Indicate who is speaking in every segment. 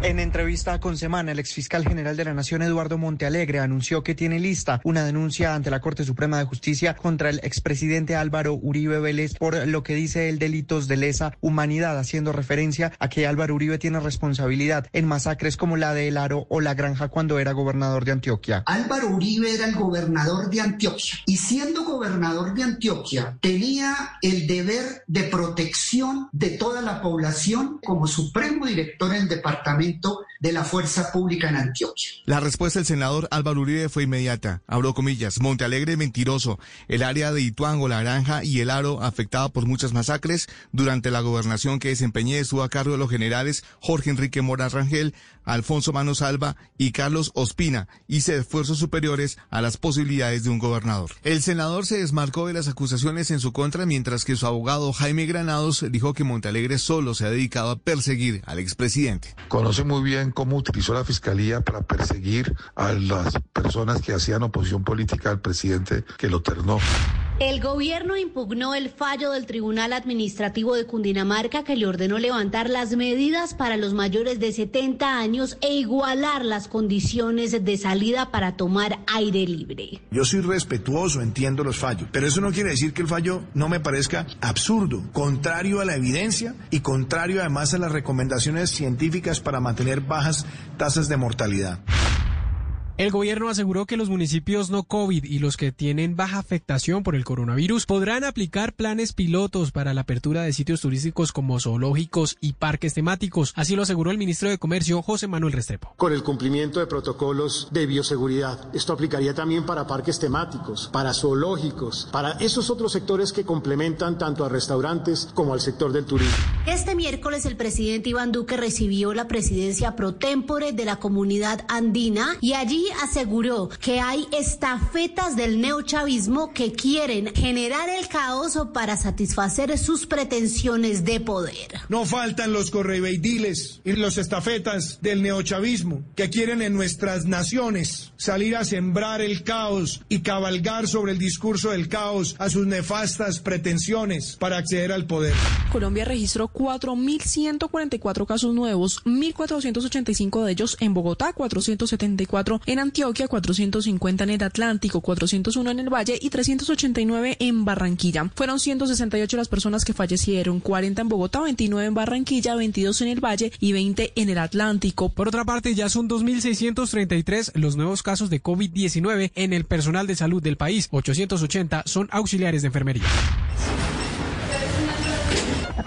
Speaker 1: En entrevista con Semana, el exfiscal general de la Nación, Eduardo Montealegre, anunció que tiene lista una denuncia ante la Corte Suprema de Justicia contra el expresidente Álvaro Uribe Vélez por lo que dice el delitos de lesa humanidad, haciendo referencia a que Álvaro Uribe tiene responsabilidad en masacres como la de El Aro o La Granja cuando era gobernador de Antioquia.
Speaker 2: Álvaro Uribe era el gobernador de Antioquia y siendo gobernador de Antioquia tenía el deber de protección de toda la población como supremo director del departamento de la Fuerza Pública en Antioquia.
Speaker 3: La respuesta del senador Álvaro Uribe fue inmediata. Abro comillas. Montealegre mentiroso. El área de Ituango, La Granja y El Aro afectada por muchas masacres. Durante la gobernación que desempeñé estuvo a cargo de los generales Jorge Enrique Mora Rangel, Alfonso Manos Alba y Carlos Ospina. Hice esfuerzos superiores a las posibilidades de un gobernador. El senador se desmarcó de las acusaciones en su contra mientras que su abogado Jaime Granados dijo que Montealegre solo se ha dedicado a perseguir al expresidente.
Speaker 4: Conoce muy bien cómo utilizó la fiscalía para perseguir a las personas que hacían oposición política al presidente que lo ternó.
Speaker 5: El gobierno impugnó el fallo del Tribunal Administrativo de Cundinamarca que le ordenó levantar las medidas para los mayores de 70 años e igualar las condiciones de salida para tomar aire libre.
Speaker 6: Yo soy respetuoso, entiendo los fallos, pero eso no quiere decir que el fallo no me parezca absurdo, contrario a la evidencia y contrario además a las recomendaciones científicas para mantener bajas tasas de mortalidad.
Speaker 7: El gobierno aseguró que los municipios no COVID y los que tienen baja afectación por el coronavirus podrán aplicar planes pilotos para la apertura de sitios turísticos como zoológicos y parques temáticos. Así lo aseguró el ministro de Comercio, José Manuel Restrepo.
Speaker 8: Con el cumplimiento de protocolos de bioseguridad. Esto aplicaría también para parques temáticos, para zoológicos, para esos otros sectores que complementan tanto a restaurantes como al sector del turismo.
Speaker 5: Este miércoles el presidente Iván Duque recibió la presidencia pro tempore de la comunidad andina y allí aseguró que hay estafetas del neochavismo que quieren generar el caos para satisfacer sus pretensiones de poder.
Speaker 6: No faltan los correveidiles y los estafetas del neochavismo que quieren en nuestras naciones salir a sembrar el caos y cabalgar sobre el discurso del caos a sus nefastas pretensiones para acceder al poder.
Speaker 9: Colombia registró 4.144 casos nuevos, 1.485 de ellos en Bogotá, 474 en Antioquia, 450 en el Atlántico, 401 en el Valle y 389 en Barranquilla. Fueron 168 las personas que fallecieron, 40 en Bogotá, 29 en Barranquilla, 22 en el Valle y 20 en el Atlántico.
Speaker 7: Por otra parte, ya son 2.633 los nuevos casos de COVID-19 en el personal de salud del país. 880 son auxiliares de enfermería.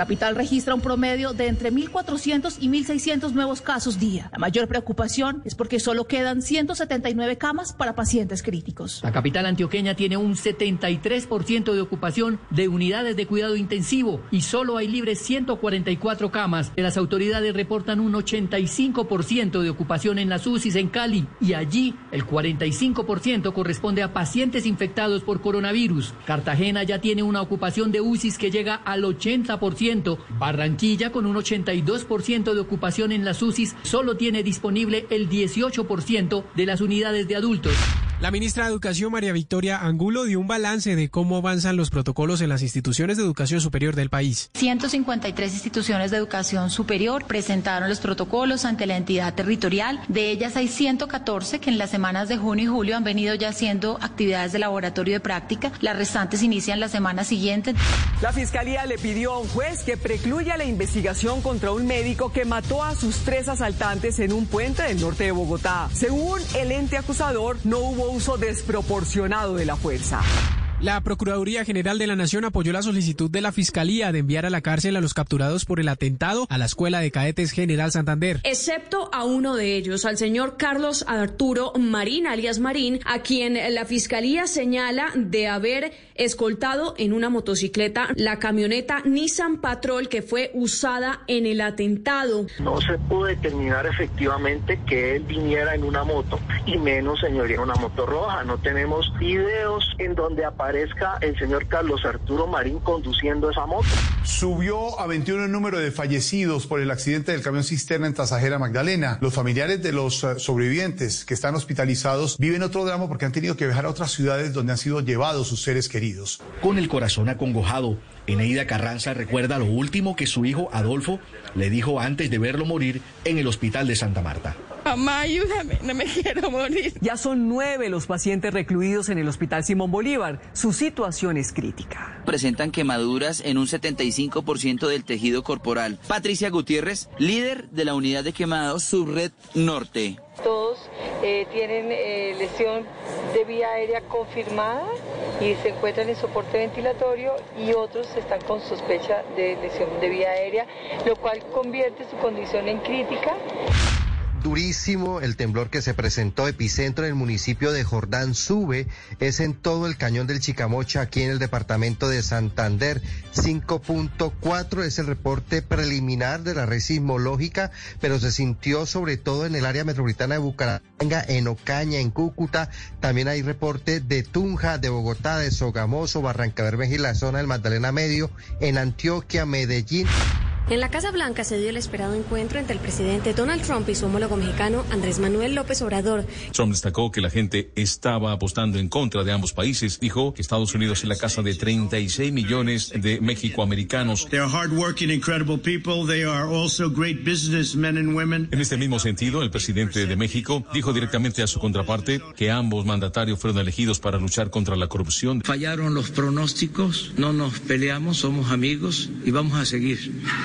Speaker 10: Capital registra un promedio de entre 1.400 y 1.600 nuevos casos día. La mayor preocupación es porque solo quedan 179 camas para pacientes críticos.
Speaker 11: La capital antioqueña tiene un 73% de ocupación de unidades de cuidado intensivo y solo hay libres 144 camas. Las autoridades reportan un 85% de ocupación en las UCIs en Cali y allí el 45% corresponde a pacientes infectados por coronavirus. Cartagena ya tiene una ocupación de UCIs que llega al 80%. Barranquilla, con un 82% de ocupación en las UCIs, solo tiene disponible el 18% de las unidades de adultos.
Speaker 7: La ministra de Educación, María Victoria Angulo, dio un balance de cómo avanzan los protocolos en las instituciones de educación superior del país.
Speaker 12: 153 instituciones de educación superior presentaron los protocolos ante la entidad territorial. De ellas hay 114 que en las semanas de junio y julio han venido ya haciendo actividades de laboratorio de práctica. Las restantes inician la semana siguiente.
Speaker 13: La Fiscalía le pidió a un juez que precluya la investigación contra un médico que mató a sus tres asaltantes en un puente del norte de Bogotá. Según el ente acusador, no hubo uso desproporcionado de la fuerza.
Speaker 7: La Procuraduría General de la Nación apoyó la solicitud de la Fiscalía de enviar a la cárcel a los capturados por el atentado a la Escuela de Cadetes General Santander.
Speaker 14: Excepto a uno de ellos, al señor Carlos Arturo Marín, alias Marín, a quien la Fiscalía señala de haber escoltado en una motocicleta la camioneta Nissan Patrol que fue usada en el atentado.
Speaker 15: No se pudo determinar efectivamente que él viniera en una moto y menos, señoría, en una moto roja. No tenemos videos en donde aparece aparezca el señor Carlos Arturo Marín conduciendo esa moto.
Speaker 16: Subió a 21 el número de fallecidos por el accidente del camión cisterna en Tasajera Magdalena. Los familiares de los eh, sobrevivientes que están hospitalizados viven otro drama porque han tenido que viajar a otras ciudades donde han sido llevados sus seres queridos.
Speaker 17: Con el corazón acongojado, Eneida Carranza recuerda lo último que su hijo Adolfo le dijo antes de verlo morir en el hospital de Santa Marta.
Speaker 18: Mamá, ayúdame, no me quiero morir.
Speaker 13: Ya son nueve los pacientes recluidos en el Hospital Simón Bolívar. Su situación es crítica.
Speaker 19: Presentan quemaduras en un 75% del tejido corporal. Patricia Gutiérrez, líder de la unidad de quemados Subred Norte.
Speaker 20: Todos eh, tienen eh, lesión de vía aérea confirmada y se encuentran en soporte ventilatorio y otros están con sospecha de lesión de vía aérea, lo cual convierte su condición en crítica
Speaker 21: durísimo el temblor que se presentó epicentro en el municipio de Jordán Sube, es en todo el cañón del Chicamocha, aquí en el departamento de Santander. 5.4 es el reporte preliminar de la red sismológica, pero se sintió sobre todo en el área metropolitana de Bucaramanga, en Ocaña, en Cúcuta. También hay reporte de Tunja, de Bogotá, de Sogamoso, Barranca Bermeja y la zona del Magdalena Medio, en Antioquia, Medellín.
Speaker 22: En la Casa Blanca se dio el esperado encuentro entre el presidente Donald Trump y su homólogo mexicano Andrés Manuel López Obrador.
Speaker 23: Trump destacó que la gente estaba apostando en contra de ambos países. Dijo que Estados Unidos es la casa de 36 millones de mexicoamericanos. En este mismo sentido, el presidente de México dijo directamente a su contraparte que ambos mandatarios fueron elegidos para luchar contra la corrupción.
Speaker 24: Fallaron los pronósticos, no nos peleamos, somos amigos y vamos a seguir